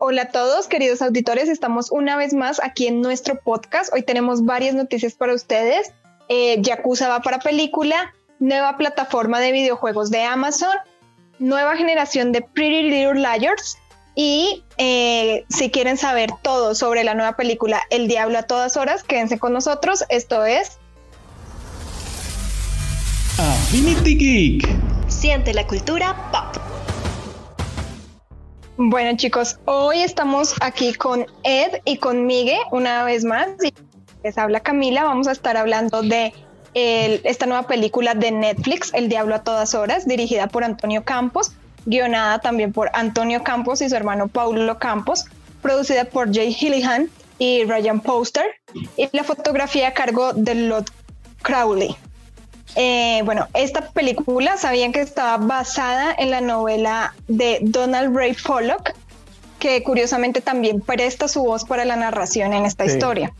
Hola a todos, queridos auditores. Estamos una vez más aquí en nuestro podcast. Hoy tenemos varias noticias para ustedes. Eh, Yakuza va para película, nueva plataforma de videojuegos de Amazon, nueva generación de Pretty Little Liars. Y eh, si quieren saber todo sobre la nueva película El Diablo a todas horas, quédense con nosotros. Esto es Affinity Geek. Siente la cultura pop. Bueno chicos, hoy estamos aquí con Ed y con Miguel una vez más. Y les habla Camila. Vamos a estar hablando de esta nueva película de Netflix, El Diablo a todas horas, dirigida por Antonio Campos, guionada también por Antonio Campos y su hermano Paulo Campos, producida por Jay Hillihan y Ryan Poster, y la fotografía a cargo de Lord Crowley. Eh, bueno, esta película sabían que estaba basada en la novela de Donald Ray Pollock, que curiosamente también presta su voz para la narración en esta historia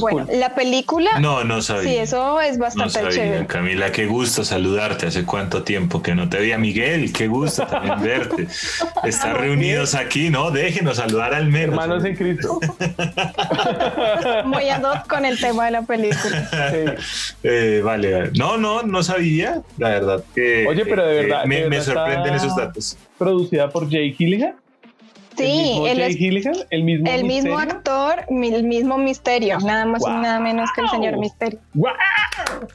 bueno, la película. No, no sabía. Sí, eso es bastante no chévere. Camila, qué gusto saludarte. Hace cuánto tiempo que no te veía, Miguel. Qué gusto también verte. Estar reunidos aquí, ¿no? Déjenos saludar al menos. Hermanos en Cristo. Voy a dos con el tema de la película. Eh, vale, no, no, no sabía. La verdad que. Oye, pero de verdad. me, sorprenden esos datos. Producida por Jay Gilligan. Sí, el mismo, el mismo, el mismo actor, el mismo misterio, nada más y nada menos que el señor Misterio.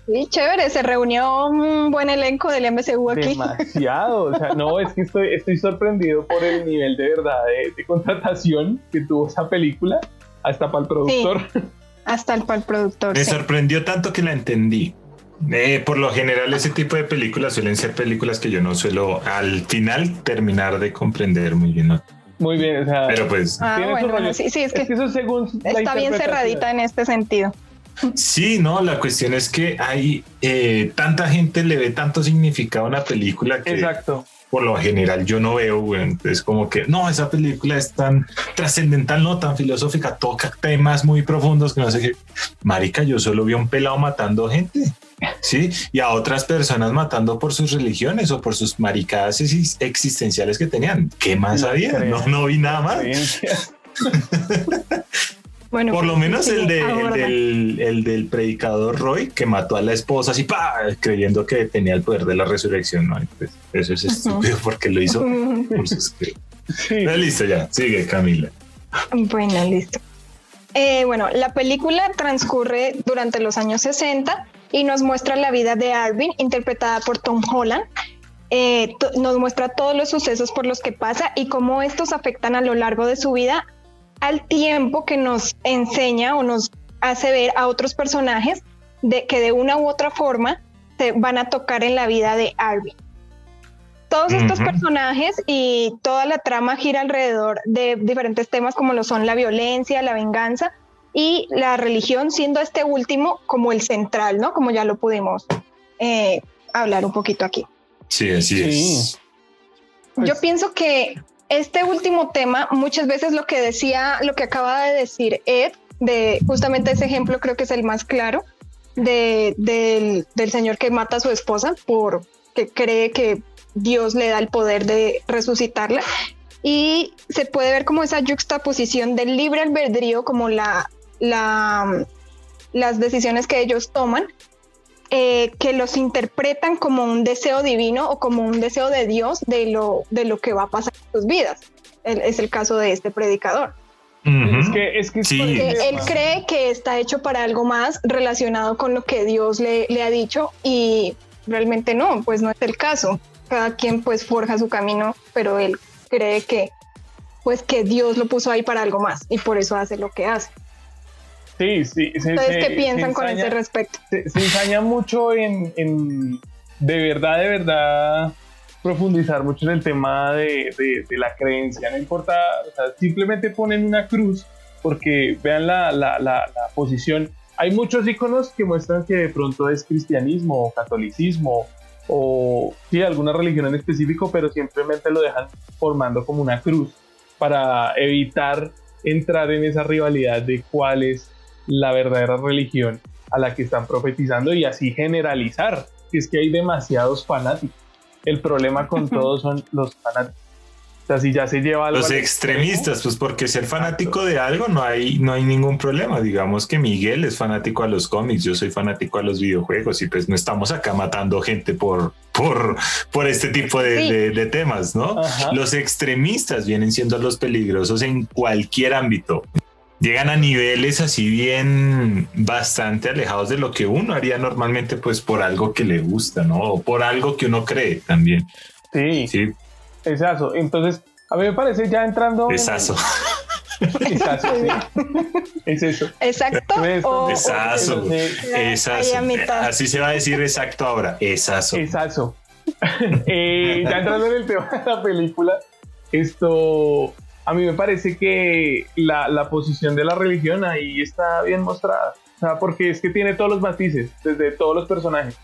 Sí, chévere, se reunió un buen elenco del MCU aquí. Demasiado, o sea, no, es que estoy, estoy sorprendido por el nivel de verdad de, contratación que tuvo esa película, hasta para el productor. hasta el, para el productor. Me sorprendió tanto que la entendí. Eh, por lo general, ese tipo de películas suelen ser películas que yo no suelo al final terminar de comprender muy bien. ¿no? Muy bien, o sea. Pero pues. Ah, bueno, sí, sí, es que, eso según está bien cerradita en este sentido. Sí, no, la cuestión es que hay eh, tanta gente le ve tanto significado a una película que. Exacto por lo general yo no veo, Es como que no, esa película es tan trascendental, no tan filosófica, toca temas muy profundos que no sé qué. Marica, yo solo vi a un pelado matando gente, sí, y a otras personas matando por sus religiones o por sus maricadas existenciales que tenían. ¿Qué más había? No, no vi nada más. Bueno, Por lo pues, menos el, de, el, del, predicador Roy que mató a la esposa así, pa, creyendo que tenía el poder de la resurrección. ¿no? Pues, eso es estúpido porque lo hizo por sus listo, ya, sigue Camila. Bueno, listo. Eh, bueno, la película transcurre durante los años 60 y nos muestra la vida de Arvin, interpretada por Tom Holland. Eh, nos muestra todos los sucesos por los que pasa y cómo estos afectan a lo largo de su vida al tiempo que nos enseña o nos hace ver a otros personajes de que de una u otra forma se van a tocar en la vida de Arby. Todos estos personajes y toda la trama gira alrededor de diferentes temas como lo son la violencia, la venganza y la religión, siendo este último como el central, ¿no? Como ya lo pudimos eh, hablar un poquito aquí. Sí, así es. Yo pues pienso que este último tema, muchas veces lo que decía, lo que acaba de decir Ed, de justamente ese ejemplo creo que es el más claro, de, del, del señor que mata a su esposa porque cree que Dios le da el poder de resucitarla. Y se puede ver como esa juxtaposición del libre albedrío, como la, la, las decisiones que ellos toman, eh, que los interpretan como un deseo divino o como un deseo de Dios de lo, de lo que va a pasar en sus vidas. es el caso de este predicador. Es que, es que Porque él cree que está hecho para algo más relacionado con lo que Dios le, le, ha dicho y realmente no, pues no es el caso. Cada quien pues forja su camino, pero él cree que pues que Dios lo puso ahí para algo más y por eso hace lo que hace. Sí, sí. ¿Ustedes qué piensan con ese respecto? Se, ensaña mucho en, de verdad, de verdad, profundizar mucho en el tema de, la creencia. No importa, o sea, simplemente ponen una cruz porque vean la, la, posición. Hay muchos iconos que muestran que de pronto es cristianismo o catolicismo o sí, alguna religión en específico, pero simplemente lo dejan formando como una cruz para evitar entrar en esa rivalidad de cuál es la verdadera religión a la que están profetizando y así generalizar, es que hay demasiados fanáticos. El problema con todos son los fanáticos. O sea, si ya se lleva algo. Los al extremistas, pues porque ser fanático de algo no hay, no hay ningún problema. Digamos que Miguel es fanático a los cómics, yo soy fanático a los videojuegos y pues no estamos acá matando gente por, por, por este tipo de, Sí. de- de temas, ¿no? Ajá. Los extremistas vienen siendo los peligrosos en cualquier ámbito. Llegan a niveles así bien bastante alejados de lo que uno haría normalmente, pues por algo que le gusta, ¿no? O por algo que uno cree también. Sí, Sí, exacto. Entonces, a mí me parece ya entrando. en- besazo. Exacto, sí. Es eso. Exacto. Eso, o- o- Besazo. Entonces, Ahí Esazo. a mitad. Así se va a decir exacto ahora. Esazo. Exacto. Eh, ya entrando en el tema de la película, esto a mí me parece que la, la posición de la religión ahí está bien mostrada. O sea, porque es que tiene todos los matices, desde todos los personajes.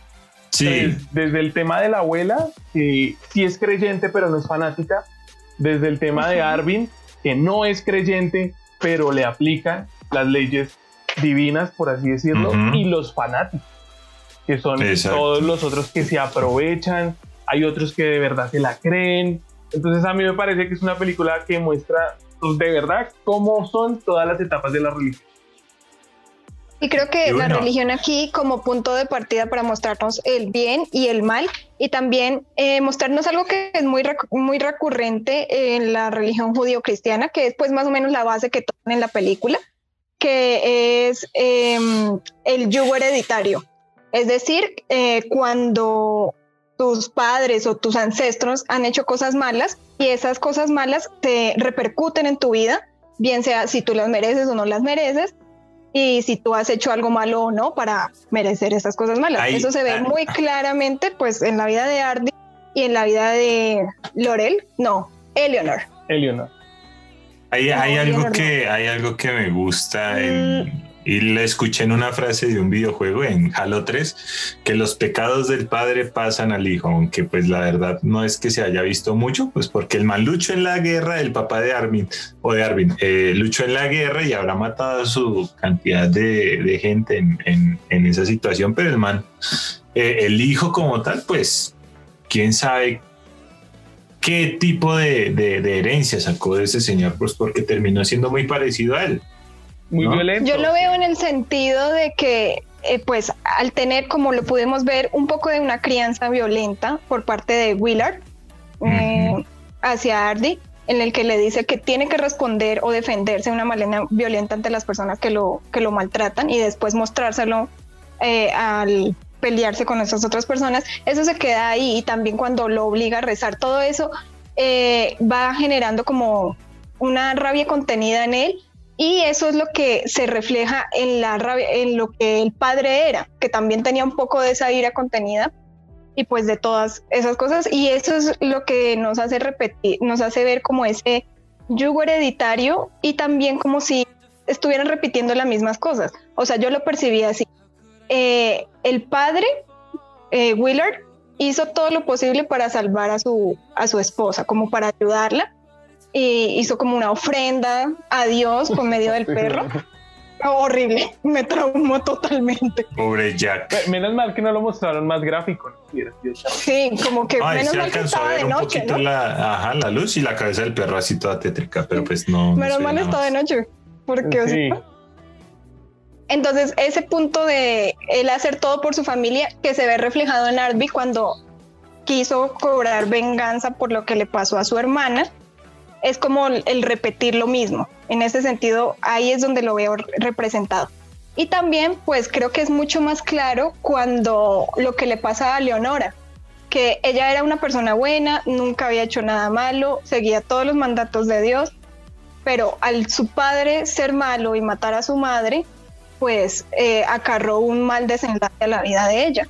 Sí, Des- desde el tema de la abuela, que sí es creyente pero no es fanática. Desde el tema de Arvin, que no es creyente pero le aplican las leyes divinas, por así decirlo. Y los fanáticos, que son Exacto. todos los otros que se aprovechan. Hay otros que de verdad se la creen. Entonces a mí me parece que es una película que muestra pues, de verdad cómo son todas las etapas de la religión. Y creo que Y la bueno. religión aquí como punto de partida para mostrarnos el bien y el mal y también eh, mostrarnos algo que es muy, rec- muy recurrente en la religión judío-cristiana, que es pues más o menos la base que toman en la película, que es em, el yugo hereditario. Es decir, eh, cuando tus padres o tus ancestros han hecho cosas malas y esas cosas malas te repercuten en tu vida, bien sea si tú las mereces o no las mereces, y si tú has hecho algo malo o no para merecer esas cosas malas. Ahí- Eso se ve ah. muy claramente pues en la vida de Ardy y en la vida de Lorel, no, Eleanor. Eleonor. hay, algo no. que hay algo que me gusta Mm. Y le escuché en una frase de un videojuego en Halo 3 que los pecados del padre pasan al hijo, aunque pues la verdad no es que se haya visto mucho, pues porque el man luchó en la guerra, el papá de Armin o de Arvin eh, luchó en la guerra y habrá matado a su cantidad de, gente en, esa situación, pero el man, eh, el hijo como tal, pues quién sabe qué tipo de- de herencia sacó de ese señor, pues porque terminó siendo muy parecido a él. Muy ¿No? violento. Yo lo veo en el sentido de que, eh, pues, al tener, como lo pudimos ver, un poco de una crianza violenta por parte de Willard eh, hacia Ardy, en el que le dice que tiene que responder o defenderse de una manera violenta ante las personas que lo, que lo maltratan y después mostrárselo eh, al pelearse con esas otras personas, eso se queda ahí y también cuando lo obliga a rezar, todo eso eh, va generando como una rabia contenida en él y eso es lo que se refleja en lo que el padre era, que también tenía un poco de esa ira contenida y pues de todas esas cosas y eso es lo que nos hace repetir, nos hace ver como ese yugo hereditario y también como si estuvieran repitiendo las mismas cosas. O sea, yo lo percibí así. Eh, el padre, eh, Willard, hizo todo lo posible para salvar a su, a su esposa, como para ayudarla. Y hizo como una ofrenda a Dios por medio del perro. Horrible, me traumó totalmente. Pobre Jack. Menos mal que no lo mostraron más gráfico. ¿no? Sí, como que Ay, menos se mal que alcanzó a estaba ver de un noche, poquito ¿no? la, ajá, la luz y la cabeza del perro así toda tétrica, pero pues no. no Menos ve mal estaba de noche, porque o Sí. sea, Entonces, ese punto de él hacer todo por su familia, que se ve reflejado en Arby cuando quiso cobrar venganza por lo que le pasó a su hermana, es como el repetir lo mismo. En ese sentido, ahí es donde lo veo representado. Y también, pues creo que es mucho más claro cuando lo que le pasa a Leonora, que ella era una persona buena, nunca había hecho nada malo, seguía todos los mandatos de Dios, pero al su padre ser malo y matar a su madre, pues eh, acarró un mal desenlace a la vida de ella.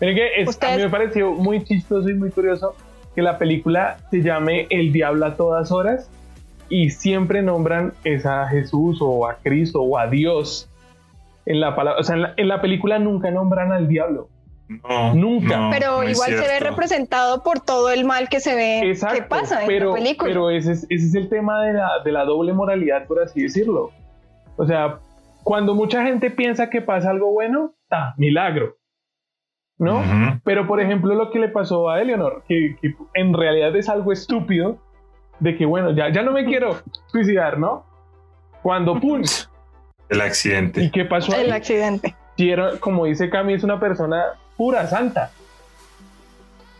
Miren que es- a mí me pareció muy chistoso y muy curioso que la película se llame El Diablo a todas horas y siempre nombran es a Jesús o a Cristo o a Dios. En la, palabra, o sea, en la, en la película nunca nombran al diablo. No, Nunca. no, pero igual se ve representado por todo el mal que se ve Exacto, que pasa en pero, la película. pero ese, es, ese es el tema de la, de la doble moralidad, por así decirlo. O sea, cuando mucha gente piensa que pasa algo bueno, ¡ah, milagro! ¿No? Pero, por ejemplo, lo que le pasó a Eleanor, que, que en realidad es algo estúpido, de que, bueno, ya, ya no me quiero suicidar, ¿no? Cuando, ¡pum! El accidente. ¿Y qué pasó? ahí? El accidente. Sí, era, como dice Cami, es una persona pura, santa.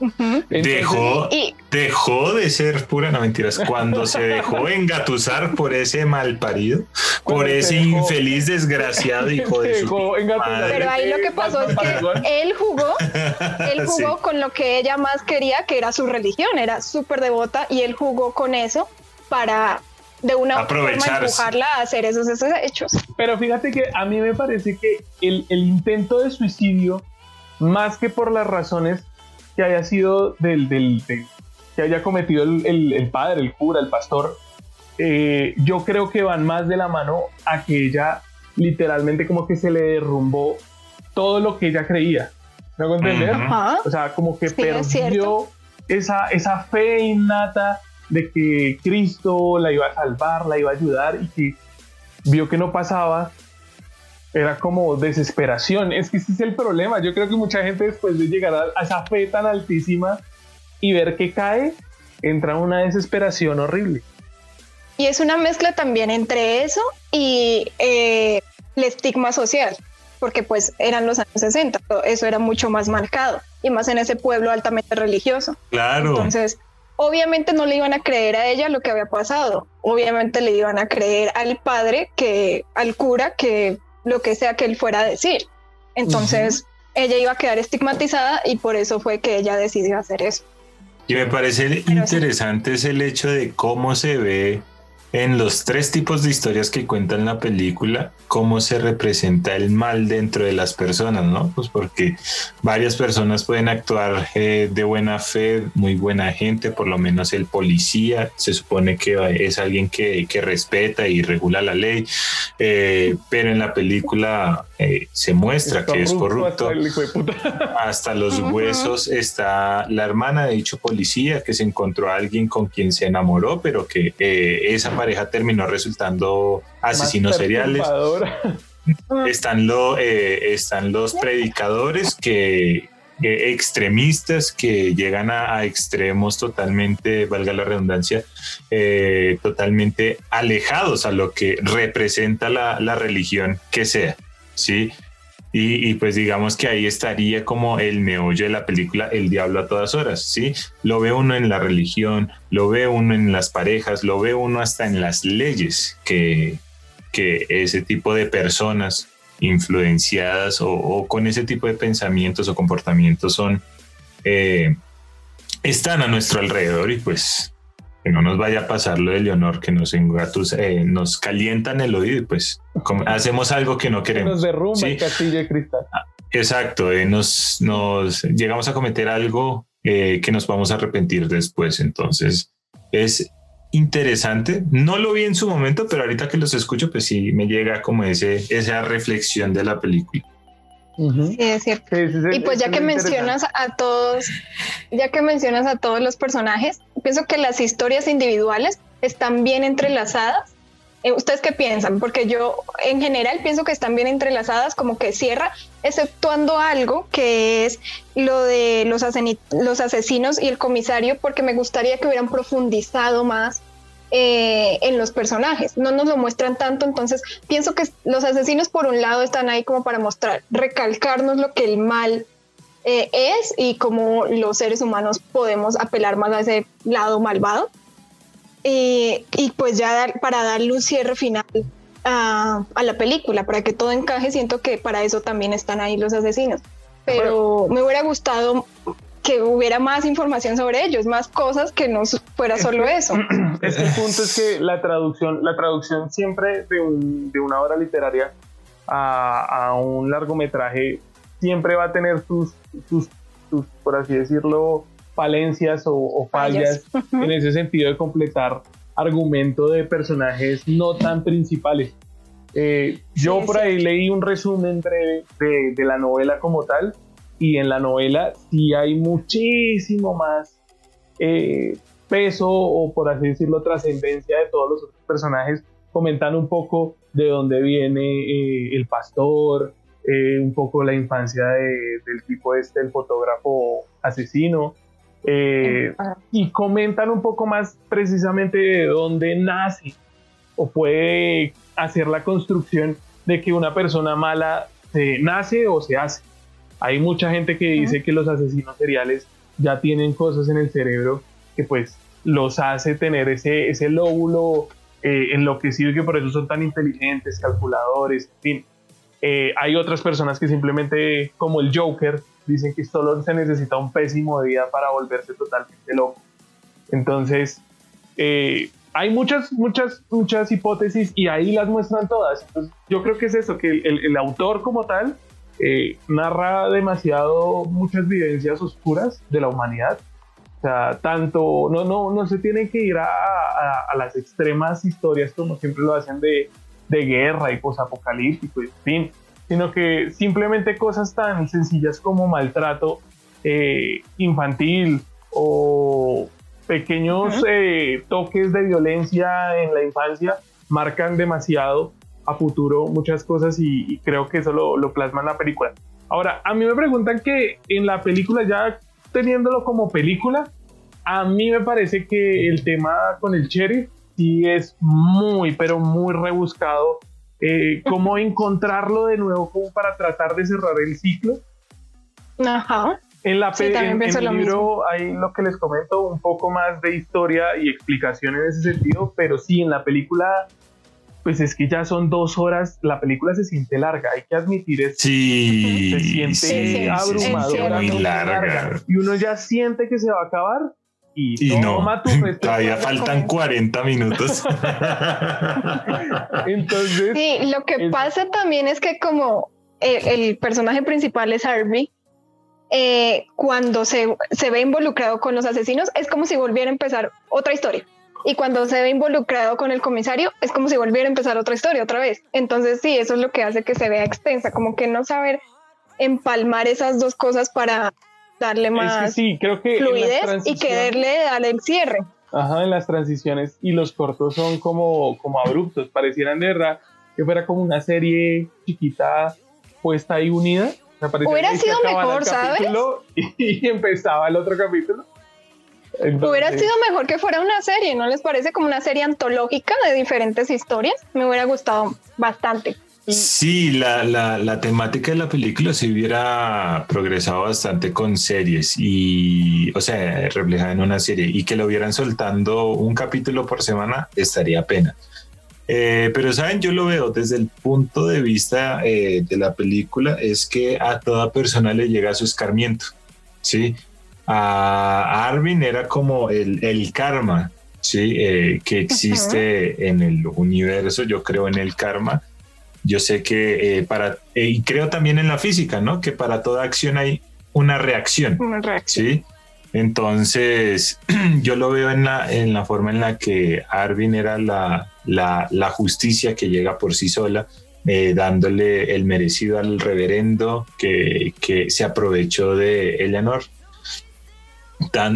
Entonces, Dejó, Y dejó de ser pura, no mentiras, cuando se dejó engatusar por ese mal parido, por ese dejó- infeliz desgraciado hijo de su madre. pero ahí lo que pasó es que él jugó, él Sí. jugó con lo que ella más quería, que era su religión, era súper devota y él jugó con eso para de una forma empujarla a hacer esos, esos hechos. Pero fíjate que a mí me parece que el, el intento de suicidio, más que por las razones que haya sido del, del- del- que haya cometido el, el- el padre, el cura, el pastor, eh, yo creo que van más de la mano a que ella literalmente como que se le derrumbó todo lo que ella creía. ¿Me hago entender? Ujú. Ajá. O sea, como que Sí, es perdió cierto. esa, esa fe innata de que Cristo la iba a salvar, la iba a ayudar y que vio que no pasaba. Era como desesperación. Es que ese es el problema. Yo creo que mucha gente después de llegar a, esa fe tan altísima y ver que cae, entra en una desesperación horrible. Y es una mezcla también entre eso y eh, el estigma social, porque pues eran los años 60, pero eso era mucho más marcado y más en ese pueblo altamente religioso. Claro. Entonces, obviamente no le iban a creer a ella lo que había pasado, obviamente le iban a creer al padre, que al cura, que lo que sea que él fuera a decir. Entonces, ella iba a quedar estigmatizada y por eso fue que ella decidió hacer eso. Y me parece Pero sí. interesante es el hecho de cómo se ve en los tres tipos de historias que cuentan la película, cómo se representa el mal dentro de las personas, ¿no? Pues porque varias personas pueden actuar eh, de buena fe, muy buena gente, por lo menos el policía se supone que es alguien que, que respeta y regula la ley, eh, pero en la película eh, se muestra que es corrupto hasta hasta los huesos está la hermana de dicho policía que se encontró a alguien con quien se enamoró, pero que eh, esa pareja terminó resultando asesinos seriales. Están, lo, eh, están los predicadores que eh, extremistas que llegan a, a extremos totalmente, valga la redundancia, eh, totalmente alejados a lo que representa la, la religión que sea, ¿sí? Y, pues digamos que ahí estaría como el meollo de la película El Diablo a todas horas, ¿sí? Lo ve uno en la religión, lo ve uno en las parejas, lo ve uno hasta en las leyes que, que ese tipo de personas influenciadas o, o con ese tipo de pensamientos o comportamientos son, eh, están a nuestro alrededor y pues que no nos vaya a pasar lo de Leonor, que nos engatus, eh, nos calientan el oído y pues como- hacemos algo que no Que queremos. nos derrumba Sí. el castillo de cristal. Exacto, eh, nos, nos llegamos a cometer algo eh, que nos vamos a arrepentir después. Entonces es interesante. No lo vi en su momento, pero ahorita que los escucho, pues sí me llega como ese, esa reflexión de la película. Sí, es cierto. Sí, Y pues ya que mencionas a todos, ya que mencionas a todos los personajes, pienso que las historias individuales están bien entrelazadas. Eh, ¿Ustedes qué piensan? Porque yo en general pienso que están bien entrelazadas, como que cierra, exceptuando algo que es lo de los, los asesinos y el comisario, porque me gustaría que hubieran profundizado más eh, en los personajes. No nos lo muestran tanto, entonces pienso que los asesinos por un lado están ahí como para mostrar, recalcarnos lo que el mal eh, es y cómo los seres humanos podemos apelar más a ese lado malvado. Eh, y pues ya dar- para darle un cierre final a, a la película, para que todo encaje, siento que para eso también están ahí los asesinos. Pero me hubiera gustado que hubiera más información sobre ellos, más cosas que no fuera solo eso. Es que el punto es que la traducción, la traducción siempre de, un- de una obra literaria a, a un largometraje siempre va a tener sus, sus, sus, por así decirlo, falencias o, o fallas Fallas. en ese sentido de completar argumento de personajes no tan principales. Eh, yo Sí, por es ahí leí un resumen breve de, de la novela como tal y en la novela sí hay muchísimo más eh, peso o por así decirlo trascendencia de todos los otros personajes comentan un poco de dónde viene eh, el pastor eh, un poco la infancia de- del tipo este el fotógrafo asesino Eh, y comentan un poco más precisamente de dónde nace o puede hacer la construcción de que una persona mala se nace o se hace. Hay mucha gente que dice que los asesinos seriales ya tienen cosas en el cerebro que pues los hace tener ese, ese lóbulo eh, enloquecido y que por eso son tan inteligentes, calculadores, en fin. Eh, hay otras personas que simplemente, como el Joker, dicen que solo se necesita un pésimo día para volverse totalmente loco. Entonces, eh, hay muchas, muchas, muchas hipótesis y ahí las muestran todas. yo creo que es eso, que el, el autor como tal eh, narra demasiado muchas vivencias oscuras de la humanidad. O sea, tanto, no, no, no se tiene que ir a, a, las extremas historias como siempre lo hacen de, de guerra y posapocalíptico, en fin, sino que simplemente cosas tan sencillas como maltrato eh, infantil o pequeños eh, toques de violencia en la infancia marcan demasiado a futuro muchas cosas y, creo que eso lo, lo, plasma en la película. Ahora, a mí me preguntan que en la película, ya teniéndolo como película, a mí me parece que el tema con el sheriff sí es muy, pero muy rebuscado eh, cómo encontrarlo de nuevo como para tratar de cerrar el ciclo. Ajá. En la sí, en, el libro hay lo que les comento, un poco más de historia y explicación en ese sentido, pero sí, en la película, pues es que ya son dos horas, la película se siente larga, hay que admitir eso. Sí. Se siente sí, abrumadora, muy larga. larga. Y uno ya siente que se va a acabar y, no, todavía faltan 40 minutos. Entonces. Sí, lo que pasa también es que como el, personaje principal es Harvey, eh, cuando se, se ve involucrado con los asesinos, es como si volviera a empezar otra historia. Y cuando se ve involucrado con el comisario, es como si volviera a empezar otra historia otra vez. Entonces, sí, eso es lo que hace que se vea extensa, como que no saber empalmar esas dos cosas para darle más sí, creo que fluidez y quererle darle el cierre. Ajá, en las transiciones y los cortos son como, como abruptos, parecieran de verdad que fuera como una serie chiquita puesta ahí unida. Hubiera sido mejor, ¿sabes? Y, empezaba el otro capítulo. Hubiera sido mejor que fuera una serie, ¿no les parece como una serie antológica de diferentes historias? Me hubiera gustado bastante. Sí, la, la, la, temática de la película se hubiera progresado bastante con series y, o sea, reflejada en una serie y que lo hubieran soltando un capítulo por semana estaría pena. Eh, pero, ¿saben? Yo lo veo desde el punto de vista eh, de la película, es que a toda persona le llega su escarmiento, ¿sí? A, Arvin era como el, el karma, ¿sí? Eh, que existe en el universo, yo creo en el karma yo sé que eh, para, eh, y creo también en la física, ¿no? Que para toda acción hay una reacción. Una reacción. Sí. Entonces, yo lo veo en la, en la forma en la que Arvin era la, la, la justicia que llega por sí sola, eh, dándole el merecido al reverendo que, que se aprovechó de Eleanor,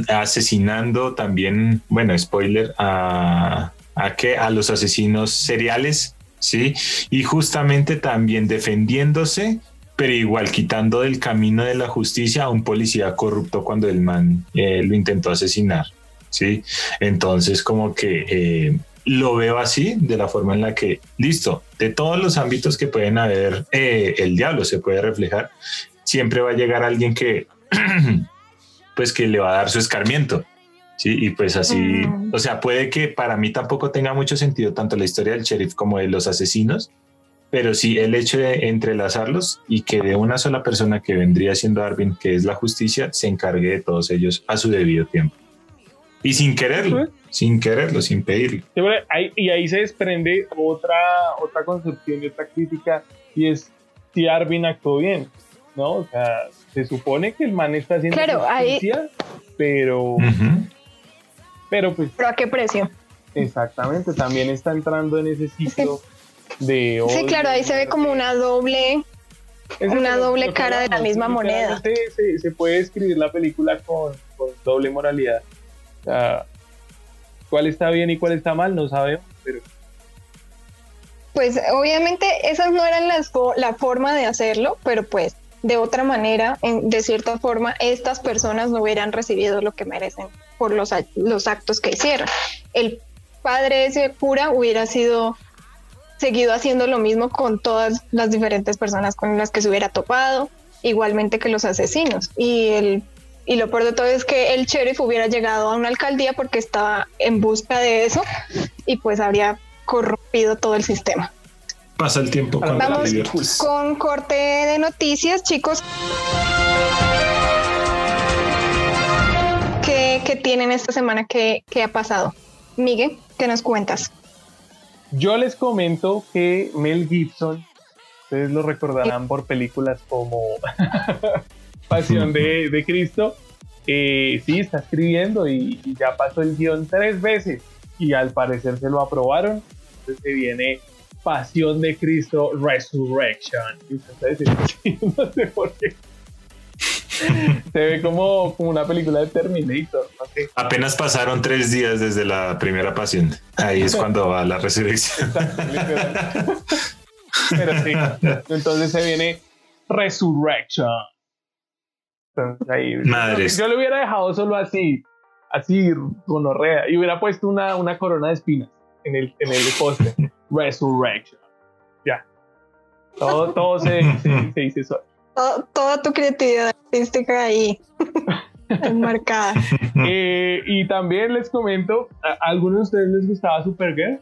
asesinando también, bueno, spoiler, a, a, que, a los asesinos seriales ¿sí? Y justamente también defendiéndose, pero igual quitando del camino de la justicia a un policía corrupto cuando el man eh, lo intentó asesinar, ¿sí? Entonces como que eh, lo veo así, de la forma en la que, listo, de todos los ámbitos que pueden haber, eh, el diablo se puede reflejar, siempre va a llegar alguien que, pues que le va a dar su escarmiento, Sí, y pues así, mm. o sea, puede que para mí tampoco tenga mucho sentido tanto la historia del sheriff como de los asesinos, pero sí el hecho de entrelazarlos y que de una sola persona que vendría siendo Arvin, que es la justicia, se encargue de todos ellos a su debido tiempo. Y sin quererlo, sin quererlo, sin pedirlo. y ahí se desprende otra, otra concepción y otra crítica, y es si Arvin actuó bien, ¿no? O sea, se supone que el man está haciendo justicia, pero... Pero pues... ¿Pero a qué precio? Exactamente, también está entrando en ese ciclo de... sí, claro, ahí se ve como una doble... una doble cara de la misma moneda. Se, se, puede escribir la película con, doble moralidad. O sea, cuál está bien y cuál está mal, no sabemos, pero... Pues obviamente esas no eran las la forma de hacerlo, pero pues de otra manera, en- de cierta forma, estas personas no hubieran recibido lo que merecen por los, los actos que hicieron. El padre ese cura hubiera sido seguido haciendo lo mismo con todas las diferentes personas con las que se hubiera topado, igualmente que los asesinos. Y el y lo peor de todo es que el sheriff hubiera llegado a una alcaldía porque estaba en busca de eso y pues habría corrompido todo el sistema. Pasa el tiempo cuando te Vamos diviertes. con corte de noticias, chicos. ¿Qué, qué tienen esta semana? ¿Qué, qué ha pasado? Miguel, ¿qué nos cuentas? Yo les comento que Mel Gibson, ustedes lo recordarán por películas como Pasión de, de Cristo, eh, sí, está escribiendo y, y ya pasó el guion tres veces y al parecer se lo aprobaron. Entonces se viene Pasión de Cristo Resurrection. Y ustedes dicen, sí, no sé por qué. Se ve como, como una película de Terminator, no. Apenas pasaron tres días desde la primera pasión. Ahí es cuando va la resurrección. Pero sí, entonces se viene Resurrection. Entonces ahí, Madres. Yo, le hubiera dejado solo así, así gonorrea, y hubiera puesto una, una corona de espinas en el, en el poste. Resurrection. Ya. Todo, todo se, se, se dice solo. Todo- toda tu creatividad artística ahí enmarcada. Eh, y también les comento, ¿a algunos de ustedes les gustaba Supergirl?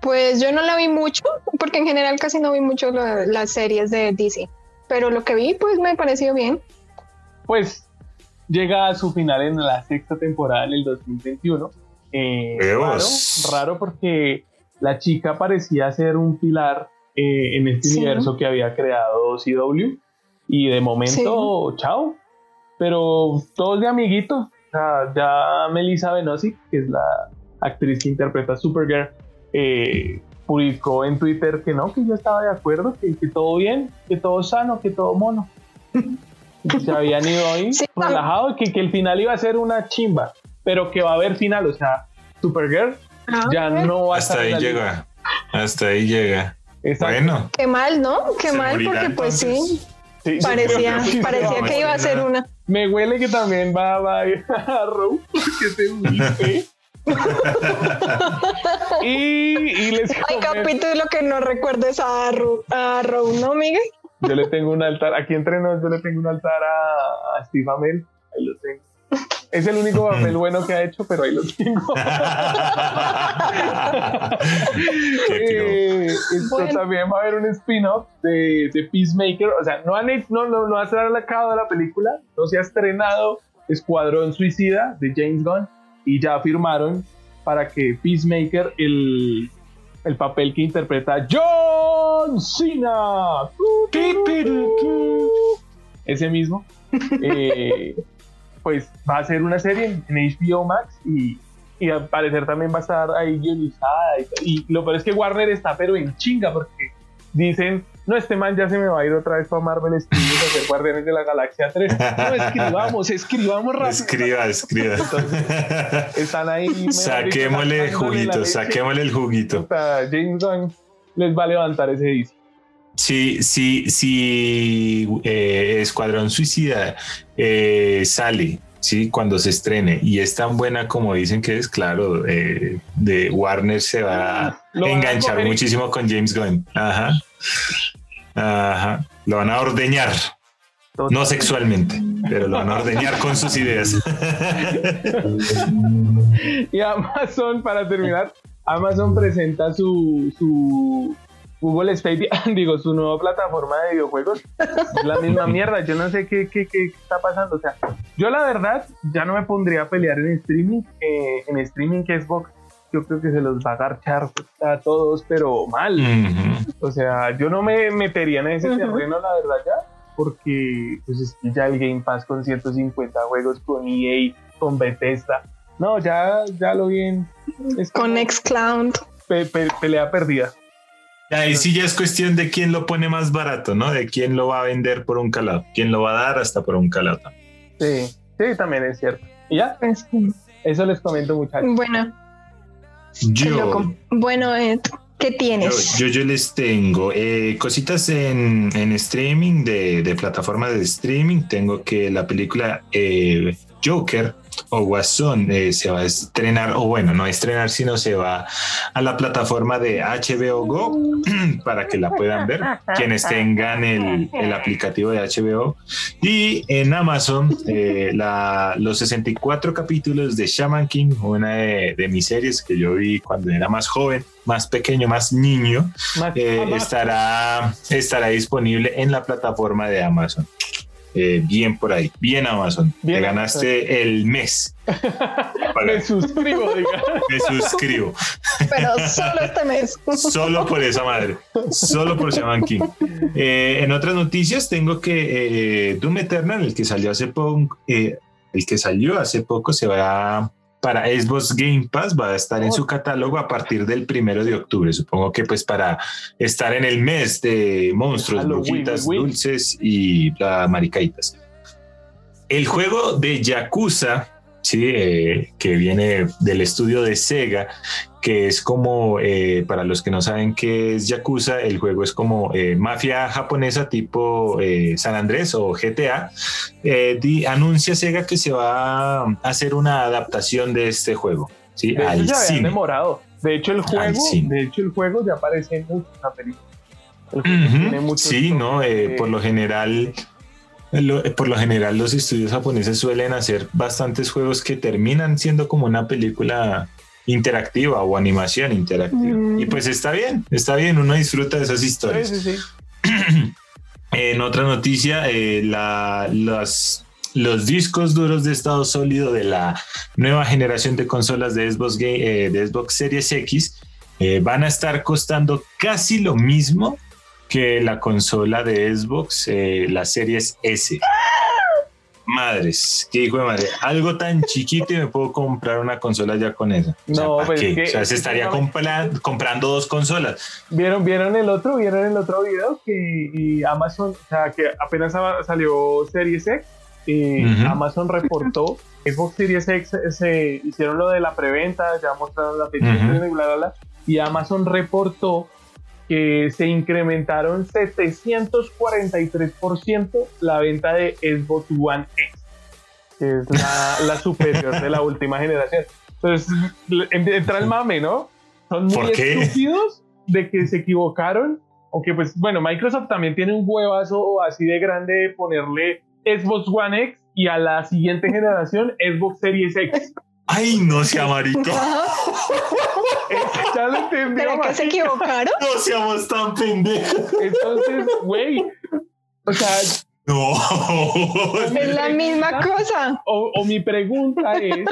Pues yo no la vi mucho, porque en general casi no vi mucho la- las series de DC. Pero lo que vi, pues me pareció bien. pues llega a su final en la sexta temporada en el 2021. Eh, raro, raro porque la chica parecía ser un pilar eh, en este Sí. universo que había creado CW y de momento, chao. Pero todos de amiguitos. O sea, ya Melissa Benoist, que es la actriz que interpreta a Supergirl, eh, publicó en Twitter que no, que yo estaba de acuerdo, que, que todo bien, que todo sano, que todo mono. Se habían ido ahí Sí. relajado, que, que el final iba a ser una chimba, pero que va a haber final, o sea, Supergirl ya no va a Hasta estar ahí la liga. llega. Hasta ahí llega. Exacto. Bueno, Qué mal, ¿no? Qué Se mal, porque pues entonces. sí, Sí, parecía, sí, sí, parecía que iba a ser una. Me huele que también va, va a ir a Row, porque se uniste. y, y les Hay capítulo que no recuerdes a, Ru- a Row, ¿no, Miguel? yo le tengo un altar, aquí entre nos yo le tengo un altar a, a Steve Amell, ahí lo tengo. Es el único papel bueno que ha hecho, pero ahí lo tengo. Eh, esto Bueno. también va a haber un spin-off de, de Peacemaker. O sea, no, han hecho- no, no, no ha sacado la película, no se ha estrenado Escuadrón Suicida de James Gunn y ya firmaron para que Peacemaker, el, el papel que interpreta John Cena, ese mismo, eh, pues va a ser una serie en, en HBO Max y, y al parecer también va a estar ahí guionizada. Y, y lo peor es que Warner está pero en chinga porque dicen, no, este man ya se me va a ir otra vez para Marvel Studios a hacer Guardianes de la Galaxia 3. No, escribamos, escribamos rápido. escriba, escriba. Están ahí. Saquémosle juguito, saquémosle el juguito. James Gunn les va a levantar ese disco. Si, si, si eh, Escuadrón Suicida eh, sale, sí, cuando se estrene y es tan buena como dicen que es, claro, eh, de Warner se va a Lo van a enganchar muchísimo con James Gunn. Ajá. Ajá. Lo van a ordeñar, no sexualmente, pero lo van a ordeñar con sus ideas. Y Amazon, para terminar, Amazon presenta su, su Google Stadia, digo, su nueva plataforma de videojuegos. Es la misma mierda, yo no sé qué, qué, qué está pasando. O sea, yo la verdad ya no me pondría a pelear en streaming, eh, en streaming que Xbox. Yo creo que se los va a agarchar a todos, pero mal. Ujú. O sea, yo no me metería en ese terreno, la verdad, ya, porque pues es que ya el Game Pass con 150 juegos, con EA, con Bethesda. No, ya, ya lo bien. Es Con Xcloud. pe- pe- pelea perdida. Ahí sí ya es cuestión de quién lo pone más barato, ¿no? De quién lo va a vender por un calado, quién lo va a dar hasta por un calado. Sí, sí, también es cierto. Y ya, eso les comento, muchachos. Bueno, Yo. Bueno, Ed, ¿Qué tienes? Yo, yo, les tengo eh, cositas en, en streaming, de, de plataformas de streaming. Tengo que la película eh, Joker o Guasón eh, se va a estrenar, o bueno, no a estrenar, sino se va a la plataforma de HBO Go para que la puedan ver, quienes tengan el, el aplicativo de HBO. Y en Amazon, eh, la, los 64 capítulos de Shaman King, una de, de, mis series que yo vi cuando era más joven, más pequeño, más niño, eh, estará, estará disponible en la plataforma de Amazon. Eh, bien por ahí, bien Amazon. Bien, Te ganaste el mes. Me suscribo, diga. Me suscribo. Pero solo este mes. solo por esa madre. Solo por Shaman King. Eh, en otras noticias tengo que eh, Doom Eternal, el que salió hace poco, eh, el que salió hace poco se va a para Xbox Game Pass va a estar en su catálogo a partir del primero de octubre. Supongo que pues para estar en el mes de monstruos, brujitas, dulces y la maricaitas. El juego de Yakuza, sí, eh, que viene del estudio de Sega, que es como, eh, para los que no saben qué es Yakuza, el juego es como eh, mafia japonesa tipo eh, San Andrés o GTA. Di, anuncia Sega que se va a hacer una adaptación de este juego. ¿sí? De al hecho, cine. demorado. De hecho, el juego, de hecho, el juego ya aparece en muchos uh -huh. Sí, no, por lo general. Por lo general los estudios japoneses suelen hacer bastantes juegos que terminan siendo como una película interactiva o animación interactiva. Mm. Y pues está bien, está bien, uno disfruta de esas historias. Sí, sí, sí. en otra noticia, eh, la, los, los discos duros de estado sólido de la nueva generación de consolas de Xbox, eh, de Xbox Series X eh, van a estar costando casi lo mismo que la consola de Xbox, eh, la Series S. Madres, qué hijo de madre. Algo tan chiquito y me puedo comprar una consola ya con esa. O sea, no, pues qué? que, o sea, se estaría comprando, comprando dos consolas. ¿Vieron, ¿Vieron el otro? ¿Vieron el otro video? Que Amazon, o sea, que apenas salió Series X, y uh -huh. Amazon reportó Xbox Series X se hicieron lo de la preventa, ya mostraron la fecha uh -huh. y bla, bla, bla, y Amazon reportó que se incrementaron 743% la venta de Xbox One X, que es la, la superior de la última generación. Entonces entra el mame, ¿no? Son muy estúpidos de que se equivocaron, aunque pues bueno, Microsoft también tiene un huevazo así de grande de ponerle Xbox One X y a la siguiente generación Xbox Series X. Ay, no sea marica. ya lo entendí. ¿Pero que se equivocaron? No seamos tan pendejos. Entonces, güey, o sea... No. Es la misma cosa. O, o, mi pregunta es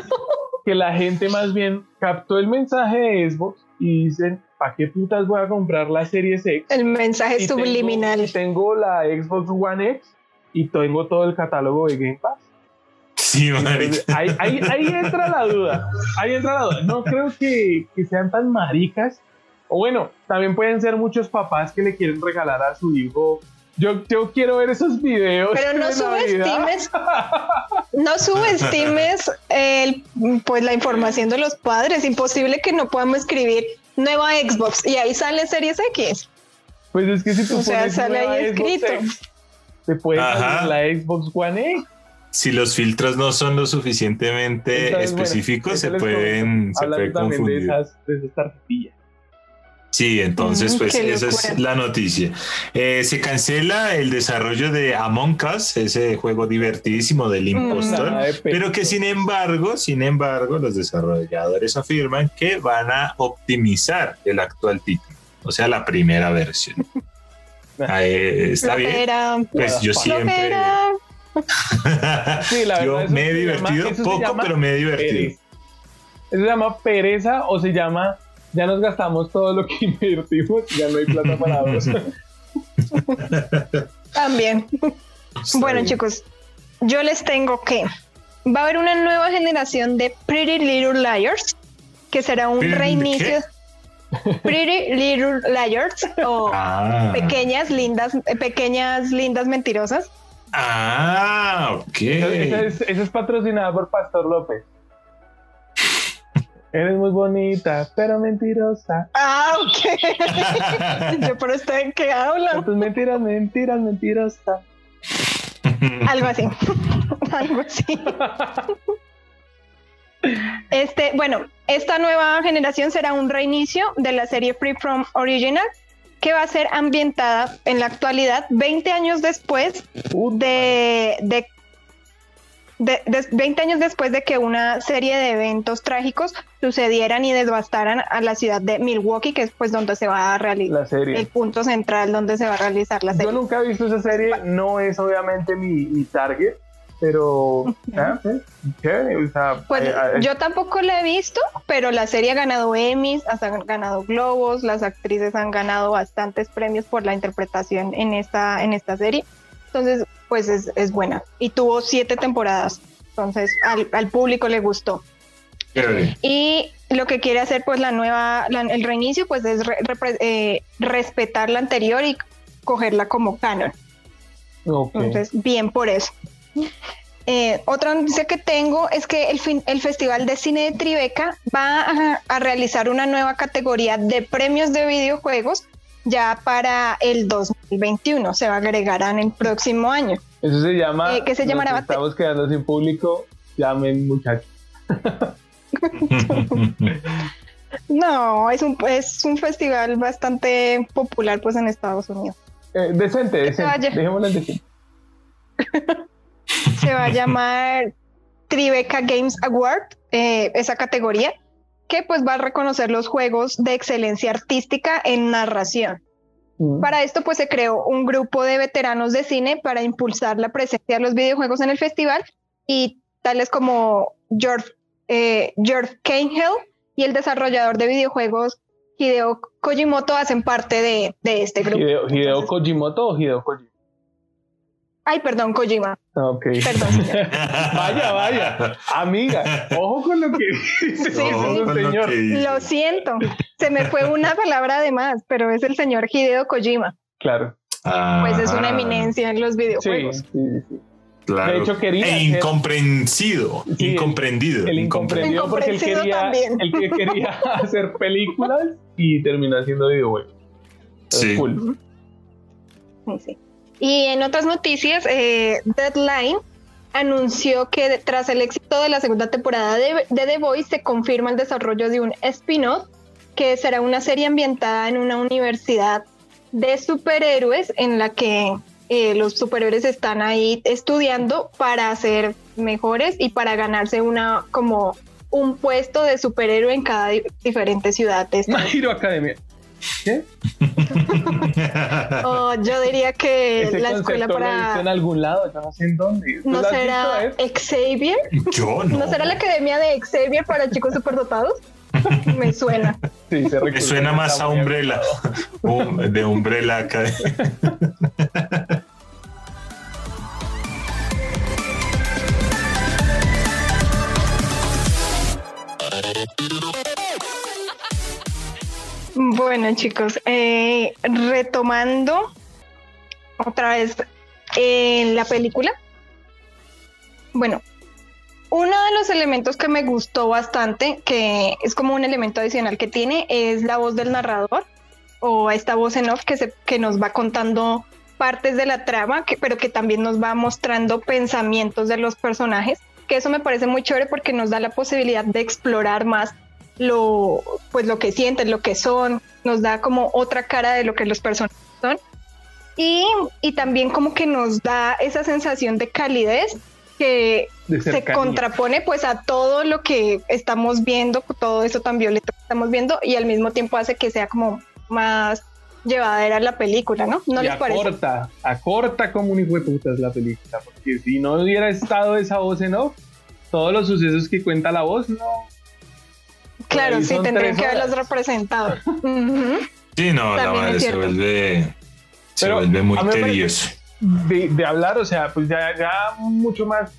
que la gente más bien captó el mensaje de Xbox y dicen, ¿para qué putas voy a comprar la Series X? El mensaje y subliminal. Tengo, tengo la Xbox One X y tengo todo el catálogo de Game Pass. Sí, Entonces, ahí, ahí, ahí, entra la duda. Ahí entra la duda. No creo que, que, sean tan maricas. O bueno, también pueden ser muchos papás que le quieren regalar a su hijo. Yo, yo quiero ver esos videos. Pero no subestimes, no subestimes el, pues la información de los padres. Imposible que no podamos escribir nueva Xbox y ahí sale Series X. Pues es que si tú o sea, sale ahí escrito. X, te puede salir la Xbox One X si los filtros no son lo suficientemente Entonces, específicos, bueno, se pueden se puede confundir. De esas, de esas tarjetillas. Sí, entonces, pues esa es la noticia. Eh, se cancela el desarrollo de Among Us, ese juego divertidísimo del impostor, mm, pero que sin embargo, sin embargo, los desarrolladores afirman que van a optimizar el actual título, o sea, la primera versión. eh, está bien. Pues yo siempre. sí, la Yo me he divertido llama, poco, pero me he divertido. Pereza. Eso se llama pereza o se llama ya nos gastamos todo lo que invertimos, ya no hay plata para dos. También. Bueno, chicos, yo les tengo que va a haber una nueva generación de Pretty Little Liars, que será un ¿Pretty reinicio. Pretty Little Liars o ah. pequeñas lindas, pequeñas lindas mentirosas. Ah, ok. Esa es, esa es patrocinada por Pastor López. Eres muy bonita, pero mentirosa. Ah, ok. Yo por usted en qué habla. Tus mentiras, mentiras, mentirosa. Algo así. Algo así. Este, bueno, esta nueva generación será un reinicio de la serie Free From Original, que va a ser ambientada en la actualidad 20 años después de, de, de- de- 20 años después de que una serie de eventos trágicos sucedieran y devastaran a la ciudad de Milwaukee, que es pues donde se va a realizar La el serie. punto central donde se va a realizar la Yo serie. nunca he visto esa serie, no es obviamente mi, mi target, pero chévere, o sea, Pues eh, eh, yo tampoco la he visto, pero la serie ha ganado Emmys, ha ganado Globos, las actrices han ganado bastantes premios por la interpretación en esta, en esta serie. Entonces, pues es, es buena. Y tuvo siete temporadas. Entonces, al, al público le gustó. Chévere. Y lo que quiere hacer, pues, la nueva, la- el reinicio, pues, es re- repre- eh, respetar la anterior y cogerla como canon. Entonces, bien por eso. Eh, otra noticia que tengo es que el, fin- el Festival de Cine de Tribeca va a, a realizar una nueva categoría de premios de videojuegos ya para el 2021. Se va a agregar en el próximo año. Eso se llama. Eh, ¿qué se llamará? Estamos quedando sin público. Llamen, muchachos. No, es un, es un festival bastante popular pues en Estados Unidos. Eh, decente, decente. Dejémoslo en decente. se va a llamar Tribeca Games Award, eh, esa categoría, que pues va a reconocer los juegos de excelencia artística en narración. Mm. Para esto pues se creó un grupo de veteranos de cine para impulsar la presencia de los videojuegos en el festival y tales como George, eh, George Cahill y el desarrollador de videojuegos Hideo Kojimoto hacen parte de, de este grupo. Hideo, Hideo Entonces- Kojimoto o Hideo Kojima. Ay, perdón, Kojima. Ah, Ok. Perdón, señor. Vaya, vaya. Amiga, ojo con lo que dice Sí, lo señor. dice. Lo siento, se me fue una palabra de más, pero es el señor Hideo Kojima. Claro. Pues es una eminencia en los videojuegos. sí, sí. claro. De hecho, quería E ser- incomprensido. Sí, incomprendido. El incomprendido. incomprendido porque él quería, él que quería hacer películas y terminó haciendo videojuegos. Sí. Cool. Sí, sí. Y en otras noticias, eh, Deadline anunció que tras el éxito de la segunda temporada de, The Voice se confirma el desarrollo de un spin-off que será una serie ambientada en una universidad de superhéroes en la que eh, los superhéroes están ahí estudiando para ser mejores y para ganarse una como un puesto de superhéroe en cada di- diferente ciudad de Academia. ¿Qué? Oh, yo diría que Ese la escuela lo visto en para algún lado, yo no sé en dónde. ¿Tú no será? Xavier, Yo no. no será la academia de Xavier para chicos superdotados. Me suena. Sí, se Me suena más a Umbrella. Um, de Umbrella Academy. Bueno, chicos, eh, retomando otra vez en la película. Bueno, uno de los elementos que me gustó bastante, que es como un elemento adicional que tiene, es la voz del narrador o esta voz en off que, se, que nos va contando partes de la trama, pero que también nos va mostrando pensamientos de los personajes, que eso me parece muy chévere porque nos da la posibilidad de explorar más lo, pues lo que sienten, lo que son, nos da como otra cara de lo que los personajes son. Y, y también como que nos da esa sensación de calidez que se contrapone pues a todo lo que estamos viendo, todo eso tan violento que estamos viendo y al mismo tiempo hace que sea como más llevadera la película, ¿no? ¿No y les parece? acorta, acorta como un hijo de putas la película, porque si no hubiera estado esa voz en off, todos los sucesos que cuenta la voz, no. Claro, sí, tendrían que haberlos representado. Ujú. Sí, no, la También madre se vuelve. Se Pero vuelve muy tedioso. de, de hablar, o sea, pues ya, ya mucho más,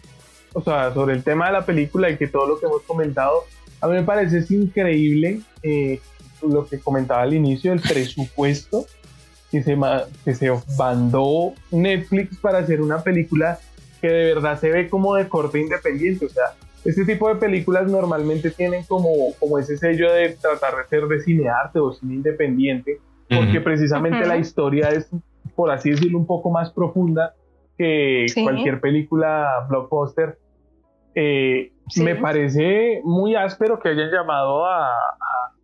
o sea, sobre el tema de la película y que todo lo que hemos comentado, a mí me parece es increíble eh, lo que comentaba al inicio, el presupuesto que se, que se mandó Netflix para hacer una película que de verdad se ve como de corte independiente, o sea, este tipo de películas normalmente tienen como, como ese sello de tratar de ser de cinearte o cine independiente, porque precisamente la historia es, por así decirlo, un poco más profunda que cualquier película blockbuster. Eh, me parece muy áspero que hayan llamado a,